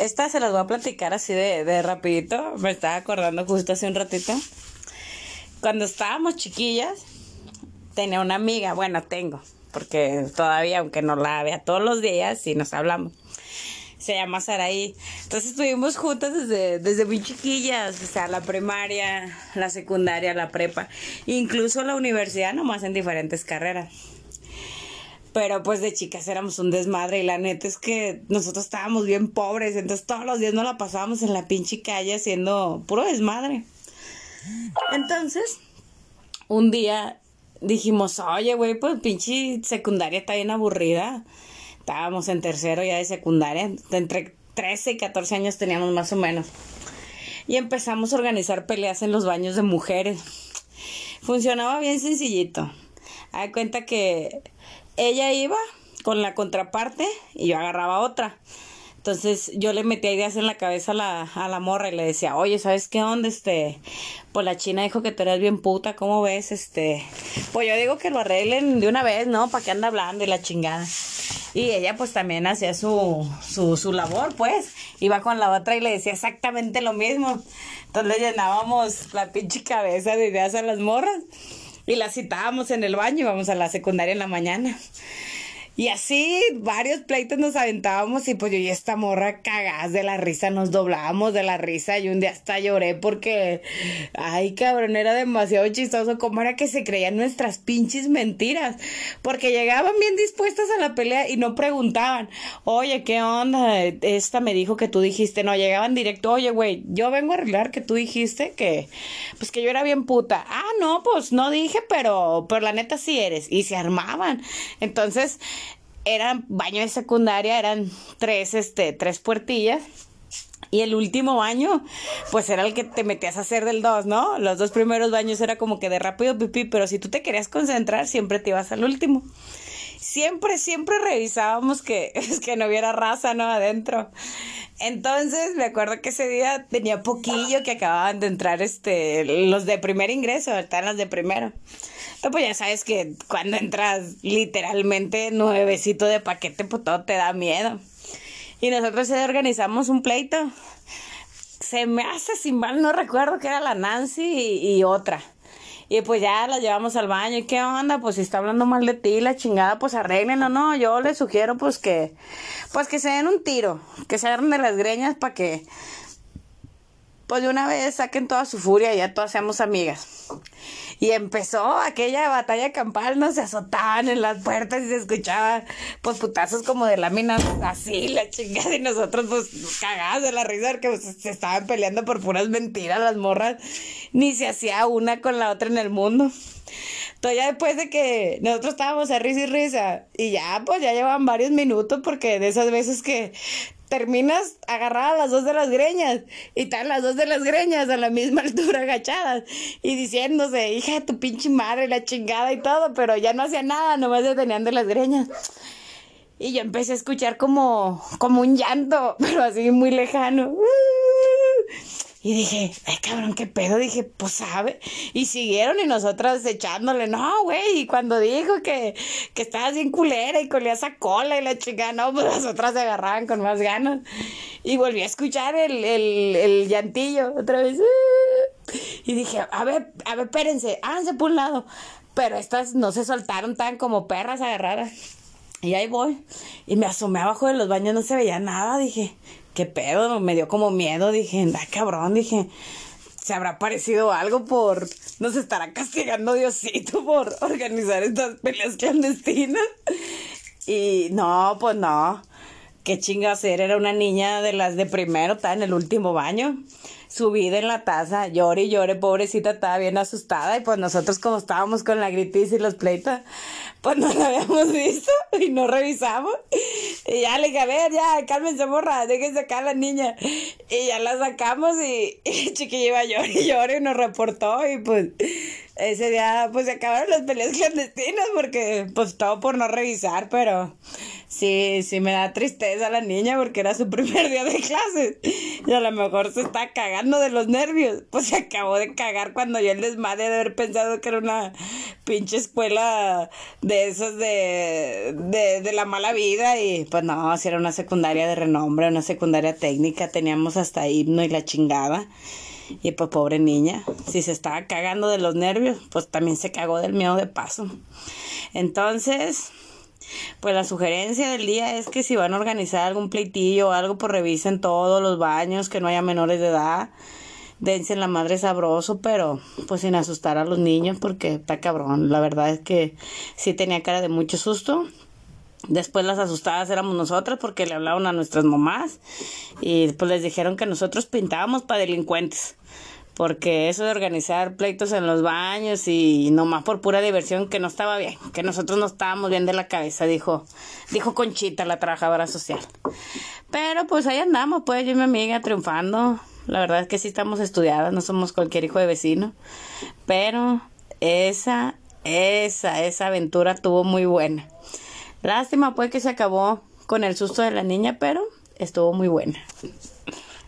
esta se las voy a platicar así de, de rapidito. Me estaba acordando justo hace un ratito. Cuando estábamos chiquillas, tenía una amiga, bueno, tengo, porque todavía, aunque no la vea todos los días, sí nos hablamos. Se llama Saraí. Entonces estuvimos juntas desde, desde muy chiquillas, o sea, la primaria, la secundaria, la prepa, incluso la universidad, nomás en diferentes carreras. Pero pues de chicas éramos un desmadre y la neta es que nosotros estábamos bien pobres, entonces todos los días nos la pasábamos en la pinche calle haciendo puro desmadre. Entonces, un día dijimos, oye, güey, pues pinche secundaria está bien aburrida. Estábamos en tercero ya de secundaria, entre 13 y 14 años teníamos más o menos. Y empezamos a organizar peleas en los baños de mujeres. Funcionaba bien sencillito. Hay cuenta que ella iba con la contraparte y yo agarraba otra. Entonces yo le metía ideas en la cabeza a la, a la morra y le decía, oye, ¿sabes qué onda? Este, pues la china dijo que tú eres bien puta, ¿cómo ves? Este, pues yo digo que lo arreglen de una vez, ¿no? ¿Para qué anda hablando y la chingada? Y ella pues también hacía su, su, su labor, pues. Iba con la otra y le decía exactamente lo mismo. Entonces le llenábamos la pinche cabeza de ideas a las morras y las citábamos en el baño, íbamos a la secundaria en la mañana. Y así varios pleitos nos aventábamos y pues yo y esta morra cagadas de la risa, nos doblábamos de la risa y un día hasta lloré porque, ay cabrón, era demasiado chistoso cómo era que se creían nuestras pinches mentiras, porque llegaban bien dispuestas a la pelea y no preguntaban, oye, ¿qué onda? Esta me dijo que tú dijiste, no, llegaban directo, oye, güey, yo vengo a arreglar que tú dijiste que, pues que yo era bien puta. Ah, no, pues no dije, pero, pero la neta sí eres. Y se armaban. Entonces, era baño de secundaria, eran tres, este, tres puertillas. Y el último baño, pues era el que te metías a hacer del dos, ¿no? Los dos primeros baños era como que de rápido pipí, pero si tú te querías concentrar, siempre te ibas al último. Siempre, siempre revisábamos que, que no hubiera raza, ¿no? Adentro. Entonces, me acuerdo que ese día tenía poquillo que acababan de entrar, este, los de primer ingreso, estaban los de primero. pues ya sabes que cuando entras literalmente nuevecito de paquete, pues todo te da miedo. Y nosotros organizamos un pleito. Se me hace, sin mal, no recuerdo que era la Nancy y otra. Y pues ya la llevamos al baño. ¿Y qué onda? Pues si está hablando mal de ti, la chingada, pues arreglen o no. Yo les sugiero pues que, pues que se den un tiro, que se agarren de las greñas para que, pues de una vez saquen toda su furia y ya todas seamos amigas. Y empezó aquella batalla campal, no se azotaban en las puertas y se escuchaba pues putazos como de láminas así, la chingada, y nosotros pues cagadas de la risa porque pues, se estaban peleando por puras mentiras las morras, ni se hacía una con la otra en el mundo. Todavía después de que nosotros estábamos a risa y risa, y ya pues ya llevaban varios minutos porque de esas veces que terminas agarrada a las dos de las greñas y están las dos de las greñas a la misma altura agachadas y diciéndose, hija de tu pinche madre, la chingada y todo, pero ya no hacía nada, nomás se tenían de las greñas. Y yo empecé a escuchar como, como un llanto, pero así muy lejano. Y dije, ay cabrón, qué pedo. Dije, pues sabe. Y siguieron y nosotras echándole, no, güey. Y cuando dijo que, que estabas bien culera y colía esa cola y la chica, no, pues las otras se agarraban con más ganas. Y volví a escuchar el, el, el llantillo otra vez. Y dije, a ver, a ver, espérense, háganse por un lado. Pero estas no se soltaron tan como perras agarradas. Y ahí voy. Y me asomé abajo de los baños, no se veía nada. Dije, ¿qué pedo? Me dio como miedo, dije, anda cabrón, dije, ¿se habrá parecido algo por, nos estará castigando Diosito por organizar estas peleas clandestinas? Y no, pues no, qué chingas era, era una niña de las de primero, estaba en el último baño subida en la taza, llore y llore, pobrecita, estaba bien asustada y pues nosotros como estábamos con la gritis y los pleitos, pues no la habíamos visto y no revisamos. Y ya le dije, a ver, ya, cálmense morra, déjense acá a la niña. Y ya la sacamos y, y chiquilla iba a y llorar y nos reportó y pues ese día pues se acabaron las peleas clandestinas porque pues todo por no revisar, pero sí, sí me da tristeza la niña porque era su primer día de clases y a lo mejor se está cagando de los nervios, pues se acabó de cagar cuando yo el desmadre de haber pensado que era una pinche escuela de esas de, de, de la mala vida y pues no, si era una secundaria de renombre, una secundaria técnica, teníamos hasta himno y la chingada. Y pues pobre niña, si se estaba cagando de los nervios, pues también se cagó del miedo de paso. Entonces, pues la sugerencia del día es que si van a organizar algún pleitillo o algo, pues revisen todos los baños, que no haya menores de edad. Dense en la madre sabroso, pero pues sin asustar a los niños porque está cabrón. La verdad es que sí tenía cara de mucho susto. Después las asustadas éramos nosotras porque le hablaban a nuestras mamás y pues les dijeron que nosotros pintábamos para delincuentes. Porque eso de organizar pleitos en los baños y nomás por pura diversión que no estaba bien, que nosotros no estábamos bien de la cabeza, dijo, dijo Conchita, la trabajadora social. Pero pues ahí andamos, pues yo y mi amiga triunfando. La verdad es que sí estamos estudiadas, no somos cualquier hijo de vecino. Pero esa, esa, esa aventura tuvo muy buena. Lástima pues que se acabó con el susto de la niña, pero estuvo muy buena.